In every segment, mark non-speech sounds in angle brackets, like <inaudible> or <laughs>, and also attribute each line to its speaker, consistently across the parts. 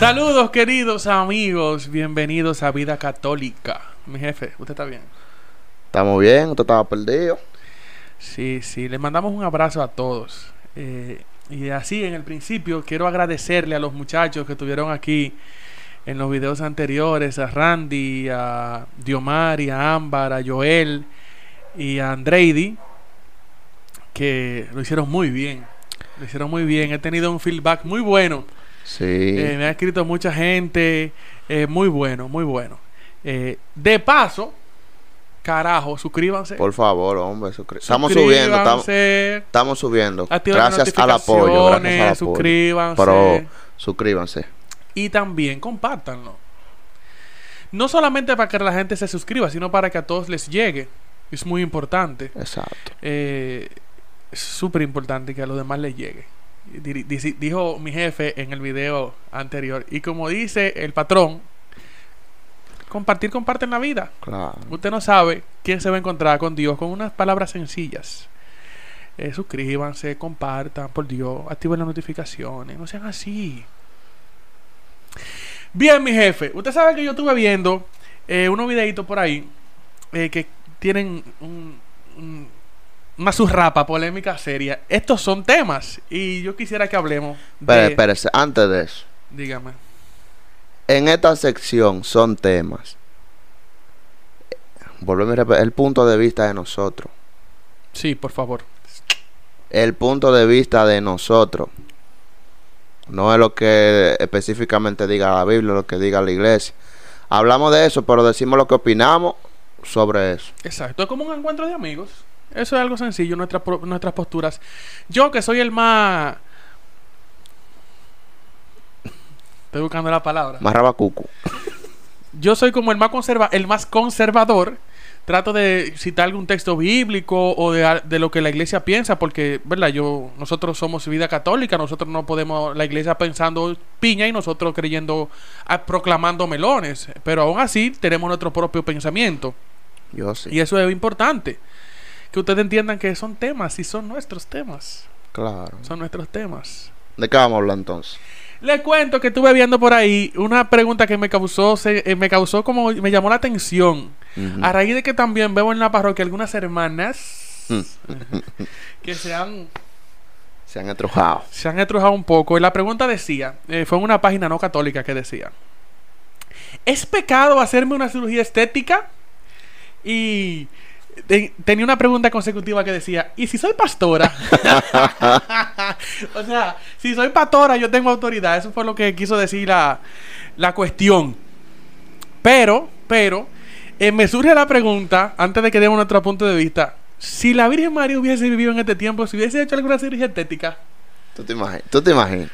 Speaker 1: Saludos, queridos amigos. Bienvenidos a Vida Católica. Mi jefe, ¿usted está bien?
Speaker 2: Estamos bien, usted estaba perdido.
Speaker 1: Sí, sí. Les mandamos un abrazo a todos. Eh, y así, en el principio, quiero agradecerle a los muchachos que estuvieron aquí en los videos anteriores, a Randy, a Diomari, a Ámbar, a Joel y a Andreidi, que lo hicieron muy bien. Lo hicieron muy bien. He tenido un feedback muy bueno.
Speaker 2: Sí.
Speaker 1: Eh, me ha escrito mucha gente. eh, muy bueno, muy bueno. Eh, de paso, carajo, suscríbanse.
Speaker 2: Por favor, hombre, suscri- estamos subiendo, estamos,
Speaker 1: Suscríbanse,
Speaker 2: estamos subiendo. Gracias al apoyo, gracias al
Speaker 1: notificaciones,
Speaker 2: apoyo.
Speaker 1: suscríbanse.
Speaker 2: Pero suscríbanse.
Speaker 1: Y también compártanlo. No solamente para que la gente se suscriba, sino para que a todos les llegue. Es muy importante.
Speaker 2: Exacto.
Speaker 1: Eh, es súper importante que a los demás les llegue. Dijo mi jefe en el video anterior. Y como dice el patrón, compartir, comparten la vida.
Speaker 2: Claro.
Speaker 1: Usted no sabe quién se va a encontrar con Dios con unas palabras sencillas. Eh, suscríbanse, compartan, por Dios, activen las notificaciones, no sean así. Bien, mi jefe, usted sabe que yo estuve viendo eh, unos videitos por ahí eh, que tienen un- un- una surrapa polémica seria. Estos son temas y yo quisiera que hablemos
Speaker 2: Espere,
Speaker 1: de...
Speaker 2: espérese, antes de eso.
Speaker 1: Dígame.
Speaker 2: En esta sección son temas. Volvemos a repetir, el punto de vista de nosotros.
Speaker 1: Sí, por favor.
Speaker 2: El punto de vista de nosotros. No es lo que específicamente diga la Biblia, lo que diga la iglesia. Hablamos de eso, pero decimos lo que opinamos sobre eso.
Speaker 1: Exacto, es como un encuentro de amigos. Eso es algo sencillo, nuestra nuestras posturas. Yo que soy el más... Estoy buscando la palabra.
Speaker 2: Más rabacucu.
Speaker 1: Yo soy como el más, conserva el más conservador. Trato de citar algún texto bíblico o de, de lo que la iglesia piensa, porque, ¿verdad? Yo, nosotros somos vida católica, nosotros no podemos, la iglesia pensando piña y nosotros creyendo, ah, proclamando melones, pero aún así tenemos nuestro propio pensamiento.
Speaker 2: Yo sí.
Speaker 1: Y eso es importante. Que ustedes entiendan que son temas y son nuestros temas.
Speaker 2: Claro.
Speaker 1: Son nuestros temas.
Speaker 2: ¿De qué vamos a hablar entonces?
Speaker 1: Les cuento que estuve viendo por ahí una pregunta que me causó, se- eh, me causó como, me llamó la atención. A raíz de que también veo en la parroquia algunas hermanas
Speaker 2: Mm. <laughs>
Speaker 1: que se han,
Speaker 2: Se han estrujado.
Speaker 1: se han estrujado un poco. Y la pregunta decía, eh, fue en una página no católica que decía, ¿es pecado hacerme una cirugía estética? Y tenía una pregunta consecutiva que decía, ¿y si soy pastora? <laughs> <laughs> o sea, si soy pastora yo tengo autoridad. Eso fue lo que quiso decir la, la cuestión. Pero, pero, eh, me surge la pregunta, antes de que demos nuestro punto de vista, si la Virgen María hubiese vivido en este tiempo, si hubiese hecho alguna cirugía estética,
Speaker 2: ¿Tú te imaginas? ¿Tú te imaginas?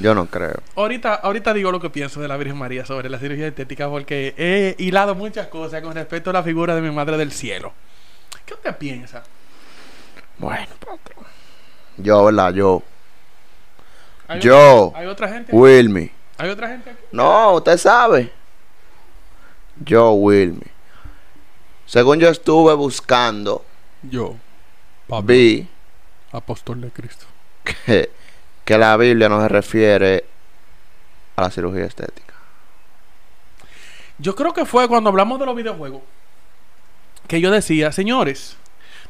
Speaker 2: Yo no creo.
Speaker 1: ahorita, ahorita digo lo que pienso de la Virgen María sobre la cirugía estética, porque he hilado muchas cosas con respecto a la figura de mi Madre del Cielo. ¿Qué usted piensa?
Speaker 2: Bueno, patrón. Yo, ¿verdad? Yo.
Speaker 1: ¿Hay
Speaker 2: Yo.
Speaker 1: otra- ¿Hay otra gente?
Speaker 2: Wilmy.
Speaker 1: ¿Hay otra gente aquí?
Speaker 2: No, usted sabe. Yo, Wilmy. Según yo estuve buscando,
Speaker 1: Yo,
Speaker 2: vi
Speaker 1: apóstol de Cristo. <laughs>
Speaker 2: que, que la Biblia no se refiere a la cirugía estética.
Speaker 1: Yo creo que fue cuando hablamos de los videojuegos que yo decía, señores,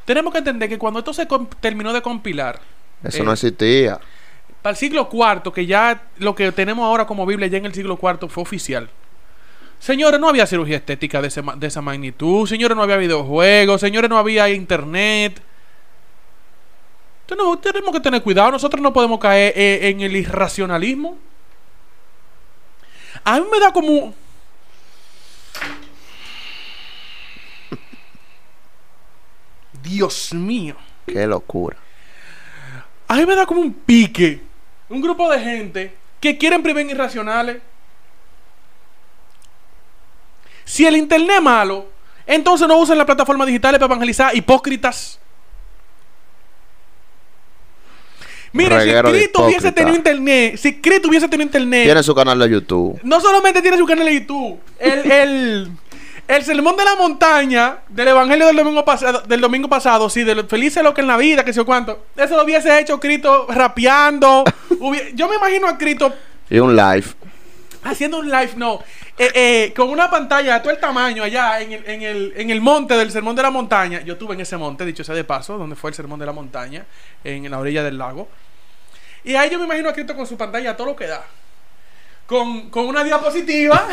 Speaker 1: tenemos que entender que cuando esto se terminó de compilar,
Speaker 2: Eso
Speaker 1: Eh,
Speaker 2: no existía.
Speaker 1: para el siglo IV, que ya lo que tenemos ahora como Biblia ya en el siglo IV fue oficial. Señores, no había cirugía estética de, ese de esa magnitud. Señores, no había videojuegos. Señores, no había internet. Tenemos, tenemos que tener cuidado. Nosotros no podemos caer eh, en el irracionalismo. A mí me da como... <laughs> Dios mío.
Speaker 2: Qué locura.
Speaker 1: A mí me da como un pique. Un grupo de gente que quieren privar irracionales. Si el internet es malo, entonces no usen las plataformas digitales para evangelizar hipócritas. Mire,
Speaker 2: Reguero
Speaker 1: si Cristo hubiese tenido internet, si Cristo hubiese tenido internet,
Speaker 2: Tiene su canal de YouTube.
Speaker 1: no solamente tiene su canal de YouTube, el, el, el sermón de la montaña del evangelio del domingo pasado, del domingo pasado, sí, de lo feliz es lo que en la vida, que sé cuánto, eso lo hubiese hecho Cristo rapeando. <laughs> Yo me imagino a Cristo
Speaker 2: Y un live.
Speaker 1: Haciendo un live, no. Eh, eh, con una pantalla de todo el tamaño allá en el, en, el, en el monte del Sermón de la Montaña. Yo estuve en ese monte, dicho sea de paso, donde fue el Sermón de la Montaña, en la orilla del lago. Y ahí yo me imagino a Cristo con su pantalla todo lo que da. Con, con una diapositiva.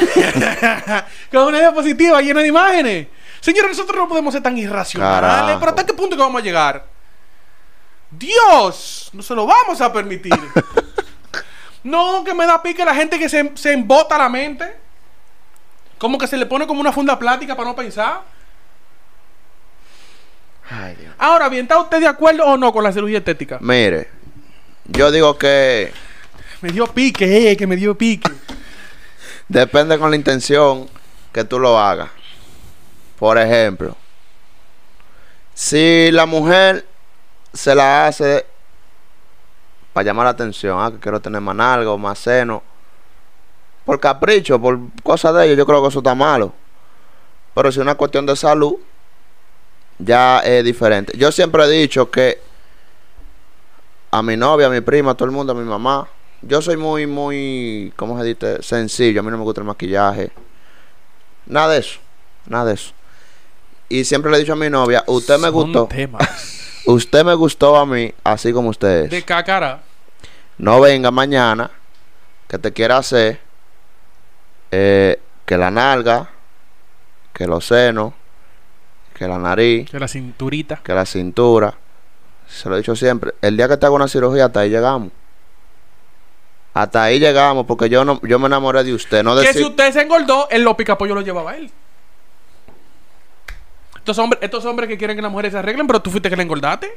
Speaker 1: <laughs> con una diapositiva llena de imágenes. Señores, nosotros no podemos ser tan irracionales.
Speaker 2: Carajo.
Speaker 1: ¿Pero hasta qué punto que vamos a llegar? Dios, no se lo vamos a permitir. <laughs> no, que me da pique la gente que se, se embota la mente. Como que se le pone como una funda plástica para no pensar.
Speaker 2: Ay, Dios.
Speaker 1: Ahora bien, ¿está usted de acuerdo o no con la cirugía estética?
Speaker 2: Mire, yo digo que
Speaker 1: Me dio pique, eh, que me dio pique.
Speaker 2: depende con la intención que tú lo hagas. Por ejemplo, si la mujer se la hace para llamar la atención, ah, que quiero tener más algo, más seno, por capricho, por cosas de ellos, yo creo que eso está malo. Pero si es una cuestión de salud, ya es diferente. Yo siempre he dicho que a mi novia, a mi prima, a todo el mundo, a mi mamá, yo soy muy, muy, ¿cómo se dice? Sencillo. A mí no me gusta el maquillaje. Nada de eso. Nada de eso. Y siempre le he dicho a mi novia, usted me gustó.
Speaker 1: temas <laughs>
Speaker 2: Usted me gustó a mí, así como usted es.
Speaker 1: de cácara.
Speaker 2: No venga mañana que te quiera hacer eh, que la nalga, que los senos, que la nariz,
Speaker 1: Que la cinturita.
Speaker 2: que la cintura. Se lo he dicho siempre. El día que te haga una cirugía, hasta ahí llegamos. Hasta ahí llegamos, porque yo no, yo me enamoré de usted. No
Speaker 1: Que
Speaker 2: decir,
Speaker 1: si usted se engordó, el lo picapollo lo llevaba a él. Estos hombres, estos hombres que quieren que las mujeres se arreglen, pero tú fuiste que le engordaste.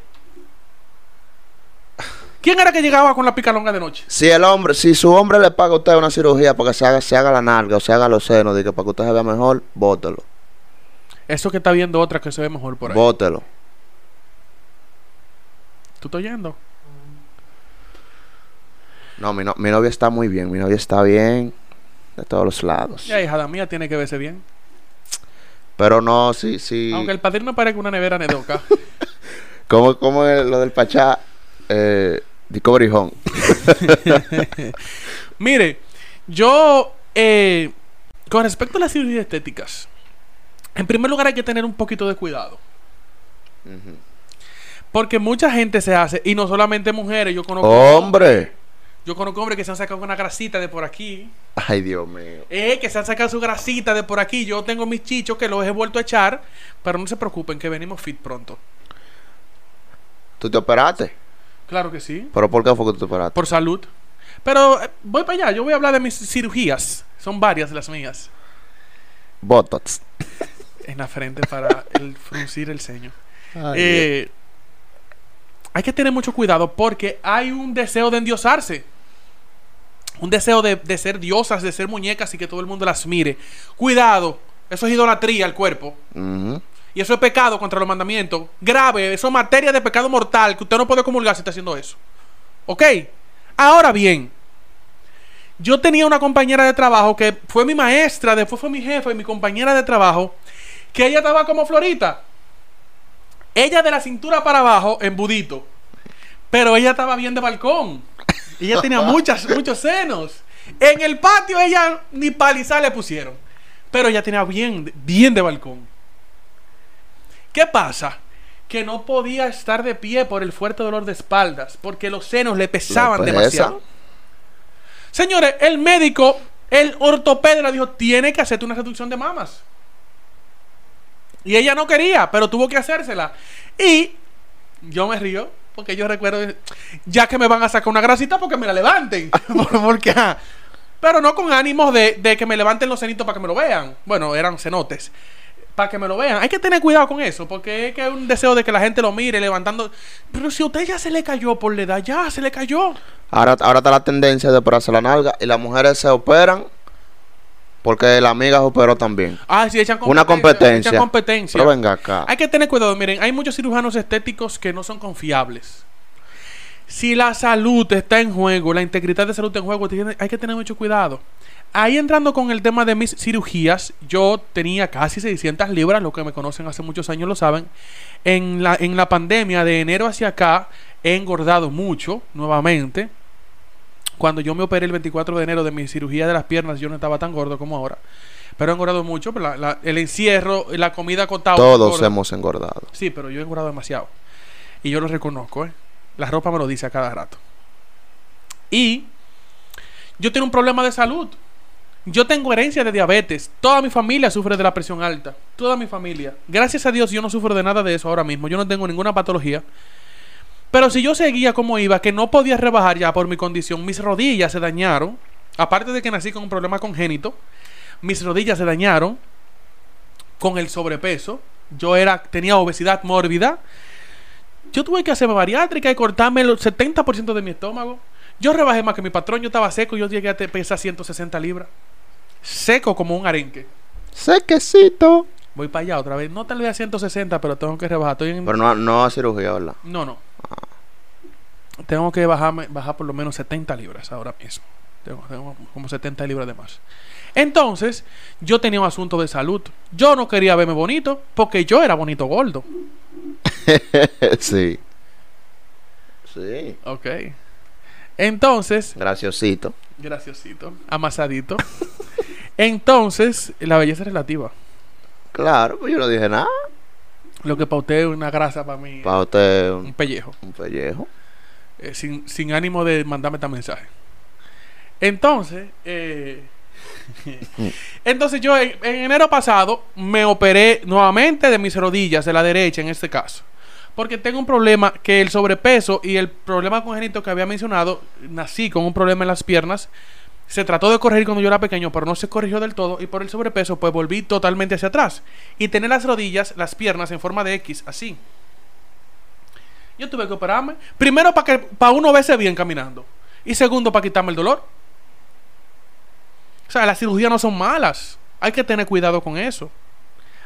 Speaker 1: ¿Quién era que llegaba con la picalonga de noche?
Speaker 2: si el hombre, si su hombre le paga a usted una cirugía para que se haga, se haga la nalga o se haga los senos, de que para que usted se vea mejor, bótelo.
Speaker 1: Eso que está viendo otra que se ve mejor por ahí.
Speaker 2: Bótelo.
Speaker 1: ¿Tú estás oyendo?
Speaker 2: No, mi, no- mi novia está muy bien. Mi novia está bien de todos los lados.
Speaker 1: Ya, hija mía, tiene que verse bien.
Speaker 2: Pero no, sí, sí.
Speaker 1: Aunque el padrino parezca una nevera nedoca. <laughs>
Speaker 2: ¿Cómo, cómo es lo del Pachá? Eh, Discovery Home. <laughs>
Speaker 1: Mire, yo, eh, con respecto a las cirugías estéticas, en primer lugar hay que tener un poquito de cuidado. Porque mucha gente se hace, y no solamente mujeres, yo conozco,
Speaker 2: ¡Hombre!
Speaker 1: yo conozco hombres que se han sacado una grasita de por aquí,
Speaker 2: Ay, Dios mío.
Speaker 1: eh, que se han sacado su grasita de por aquí. Yo tengo mis chichos que los he vuelto a echar, pero no se preocupen que venimos fit pronto.
Speaker 2: ¿Tú te operaste?
Speaker 1: Claro que sí,
Speaker 2: ¿Pero por qué fue que tú te
Speaker 1: por salud. Pero eh, voy para allá, yo voy a hablar de mis cirugías. Son varias las mías.
Speaker 2: Botox.
Speaker 1: En la frente para el <laughs> fruncir el ceño. Eh, hay que tener mucho cuidado porque hay un deseo de endiosarse. Un deseo de, de ser diosas, de ser muñecas y que todo el mundo las mire. Cuidado, eso es idolatría al cuerpo. Y eso es pecado contra los mandamientos. Grave, eso es materia de pecado mortal que usted no puede comulgar si está haciendo eso. ¿Ok? Ahora bien, yo tenía una compañera de trabajo que fue mi maestra, después fue mi jefa y mi compañera de trabajo, que ella estaba como Florita. Ella de la cintura para abajo, embudito. Pero ella estaba bien de balcón. Ella tenía muchas, <laughs> muchos senos. En el patio ella ni palizar le pusieron. Pero ella tenía bien, bien de balcón. ¿Qué pasa? Que no podía estar de pie por el fuerte dolor de espaldas, porque los senos le pesaban demasiado. Señores, el médico, el ortopeda dijo, tiene que hacerte una reducción de mamas. Y ella no quería, pero tuvo que hacérsela. Y yo me río, porque yo recuerdo, ya que me van a sacar una grasita, porque me la levanten. <laughs> porque, ah, pero no con ánimos de, de que me levanten los cenitos para que me lo vean. Bueno, eran cenotes. Para que me lo vean. Hay que tener cuidado con eso, porque es que es un deseo de que la gente lo mire levantando. Pero si a usted ya se le cayó por la edad, ya se le cayó.
Speaker 2: Ahora, ahora está la tendencia de operarse la nalga y las mujeres se operan porque la amiga se operó también.
Speaker 1: Ah, sí, echan
Speaker 2: Una competencia.
Speaker 1: Echan competencia.
Speaker 2: Pero venga acá.
Speaker 1: Hay que tener cuidado, miren, hay muchos cirujanos estéticos que no son confiables. Si la salud está en juego, la integridad de salud está en juego, hay que tener mucho cuidado. Ahí entrando con el tema de mis cirugías, yo tenía casi 600 libras, los que me conocen hace muchos años lo saben. En la, en la pandemia de enero hacia acá he engordado mucho, nuevamente. Cuando yo me operé el 24 de enero de mi cirugía de las piernas, yo no estaba tan gordo como ahora. Pero he engordado mucho. la- la- el encierro, la comida contado.
Speaker 2: Todos hemos engordado.
Speaker 1: Sí, pero yo he engordado demasiado. Y yo lo reconozco, ¿eh? La ropa me lo dice a cada rato. Y yo tengo un problema de salud. Yo tengo herencia de diabetes. Toda mi familia sufre de la presión alta. Toda mi familia. Gracias a Dios yo no sufro de nada de eso ahora mismo. Yo no tengo ninguna patología. Pero si yo seguía como iba, que no podía rebajar ya por mi condición, mis rodillas se dañaron. Aparte de que nací con un problema congénito, mis rodillas se dañaron con el sobrepeso. Yo era, tenía obesidad mórbida. Yo tuve que hacerme bariátrica y cortarme el 70% de mi estómago. Yo rebajé más que mi patrón, yo estaba seco, yo llegué a pesar 160 libras. Seco como un arenque.
Speaker 2: Sequecito.
Speaker 1: Voy para allá otra vez. No tal vez a 160, pero tengo que rebajar. Estoy en...
Speaker 2: Pero no, no a cirugía, ¿verdad?
Speaker 1: No, no. Tengo que bajarme, bajar por lo menos 70 libras ahora mismo. Tengo, tengo como 70 libras de más. Entonces, yo tenía un asunto de salud. Yo no quería verme bonito porque yo era bonito gordo. <laughs>
Speaker 2: sí. Sí.
Speaker 1: Ok. Entonces,
Speaker 2: Graciosito.
Speaker 1: graciosito, amasadito. <laughs> Entonces, la belleza es relativa.
Speaker 2: Claro, pues yo no dije nada.
Speaker 1: Lo que para usted es una grasa, para mí
Speaker 2: Para usted
Speaker 1: es
Speaker 2: un,
Speaker 1: un pellejo.
Speaker 2: un pellejo.
Speaker 1: Eh, sin, sin ánimo de mandarme este mensaje. Entonces, eh, <laughs> entonces yo en, en enero pasado me operé nuevamente de mis rodillas, de la derecha en este caso. Porque tengo un problema que el sobrepeso y el problema congénito que había mencionado, nací con un problema en las piernas. Se trató de corregir cuando yo era pequeño, pero no se corrigió del todo. Y por el sobrepeso, pues volví totalmente hacia atrás. Y tener las rodillas, las piernas en forma de X, así. Yo tuve que operarme. Primero para que para uno verse bien caminando. Y segundo para quitarme el dolor. O sea, las cirugías no son malas. Hay que tener cuidado con eso.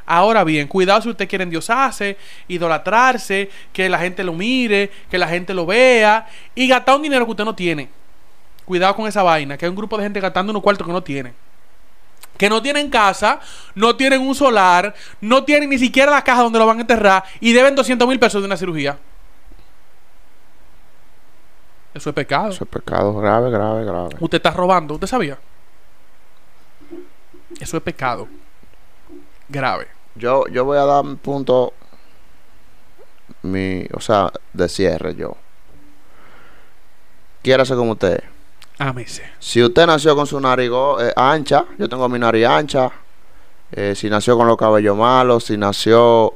Speaker 1: Ahora bien, cuidado si usted quiere endiosarse, idolatrarse, que la gente lo mire, que la gente lo vea y gastar un dinero que usted no tiene. Cuidado con esa vaina, que hay un grupo de gente gastando unos cuartos que no tienen. Que no tienen casa, no tienen un solar, no tienen ni siquiera la caja donde lo van a enterrar y deben 200 mil pesos de una cirugía. Eso es pecado.
Speaker 2: Eso es pecado grave, grave, grave.
Speaker 1: Usted está robando, ¿usted sabía? Eso es pecado. Grave.
Speaker 2: Yo, yo voy a dar mi punto, mi, o sea, de cierre yo. Quiérase como usted.
Speaker 1: Ámese.
Speaker 2: Si usted nació con su nariz eh, ancha, yo tengo mi nariz ancha. eh, si nació con los cabellos malos, si nació,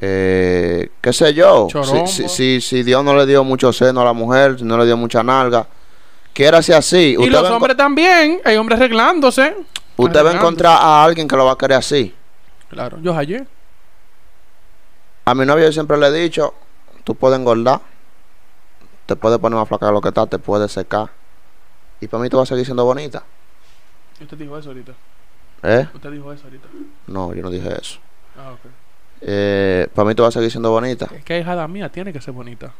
Speaker 2: eh, qué sé yo. Si, si, si, si Dios no le dio mucho seno a la mujer, si no le dio mucha nalga, quiérase así.
Speaker 1: Y los hombres también. Hay hombres arreglándose.
Speaker 2: usted va a encontrar a alguien que lo va a querer así.
Speaker 1: Claro, yo hallé.
Speaker 2: A mi novio yo siempre le he dicho, tú puedes engordar, te puedes poner más flaca de lo que está, te puedes secar. Y para mí tú vas a seguir siendo bonita.
Speaker 1: Usted dijo eso ahorita.
Speaker 2: ¿Eh?
Speaker 1: Usted dijo eso ahorita.
Speaker 2: No, yo no dije eso.
Speaker 1: Ah, ok.
Speaker 2: Eh, para mí tú vas a seguir siendo bonita.
Speaker 1: Es que hija mía tiene que ser bonita.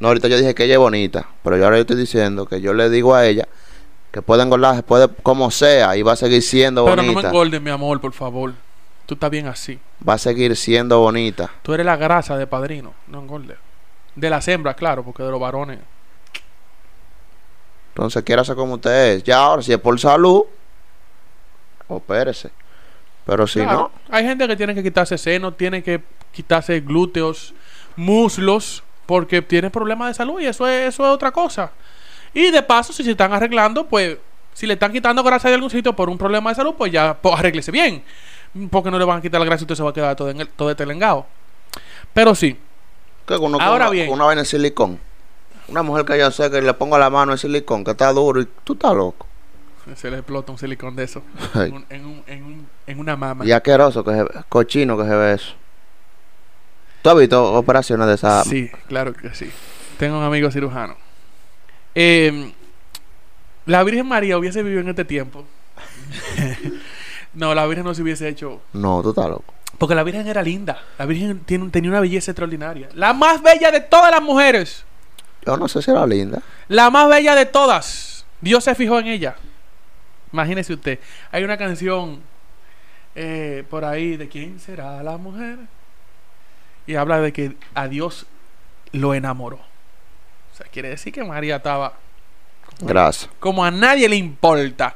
Speaker 2: No, ahorita yo dije que ella es bonita, pero yo ahora yo estoy diciendo que yo le digo a ella que puede engordar, puede como sea y va a seguir siendo
Speaker 1: Pero no me
Speaker 2: bonita.
Speaker 1: engordes, mi amor, por favor. Tú estás bien así.
Speaker 2: va a seguir siendo bonita.
Speaker 1: Tú eres la grasa de padrino. No engordes. De las hembras, claro, porque de los varones.
Speaker 2: Entonces, quiérase como usted es. Ya ahora, si es por salud, opérese. Pero si
Speaker 1: Claro, Hay gente que tiene que quitarse seno, tiene que quitarse glúteos, muslos, porque tiene problemas de salud y eso es, eso es otra cosa. Y de paso, si se están arreglando, pues si le están quitando grasa de algún sitio por un problema de salud, pues ya pues, arréglese bien. Porque no le van a quitar la grasa y usted se va a quedar todo, en el, todo estelengado. Pero sí,
Speaker 2: no, que uno con
Speaker 1: Ahora
Speaker 2: una,
Speaker 1: bien.
Speaker 2: con una vaina de silicón. Una mujer que yo sé que le ponga la mano en silicón, que está duro y tú estás loco.
Speaker 1: se le explota un silicón de eso
Speaker 2: Ay.
Speaker 1: en, un- en un- en un- en una mama.
Speaker 2: Y asqueroso, que se, cochino que se ve eso. ¿Tú has visto operaciones de esa?
Speaker 1: Sí, claro que sí. Tengo un amigo cirujano. Eh, la Virgen María hubiese vivido en este tiempo. <laughs> no, la Virgen no se hubiese hecho.
Speaker 2: No, tú estás loco.
Speaker 1: Porque la Virgen era linda. La Virgen tiene, tenía una belleza extraordinaria. La más bella de todas las mujeres.
Speaker 2: Yo no sé si era linda.
Speaker 1: La más bella de todas. Dios se fijó en ella. Imagínese usted. Hay una canción eh, por ahí de quién será la mujer. Y habla de que a Dios lo enamoró. O sea, quiere decir que María estaba
Speaker 2: Gracias.
Speaker 1: Como a nadie le importa.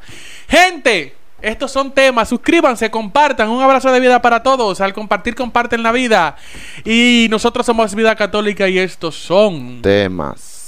Speaker 1: Gente, estos son temas. Suscríbanse, compartan. Un abrazo de vida para todos. Al compartir, comparten la vida. Y nosotros somos Vida Católica y estos son
Speaker 2: Temas.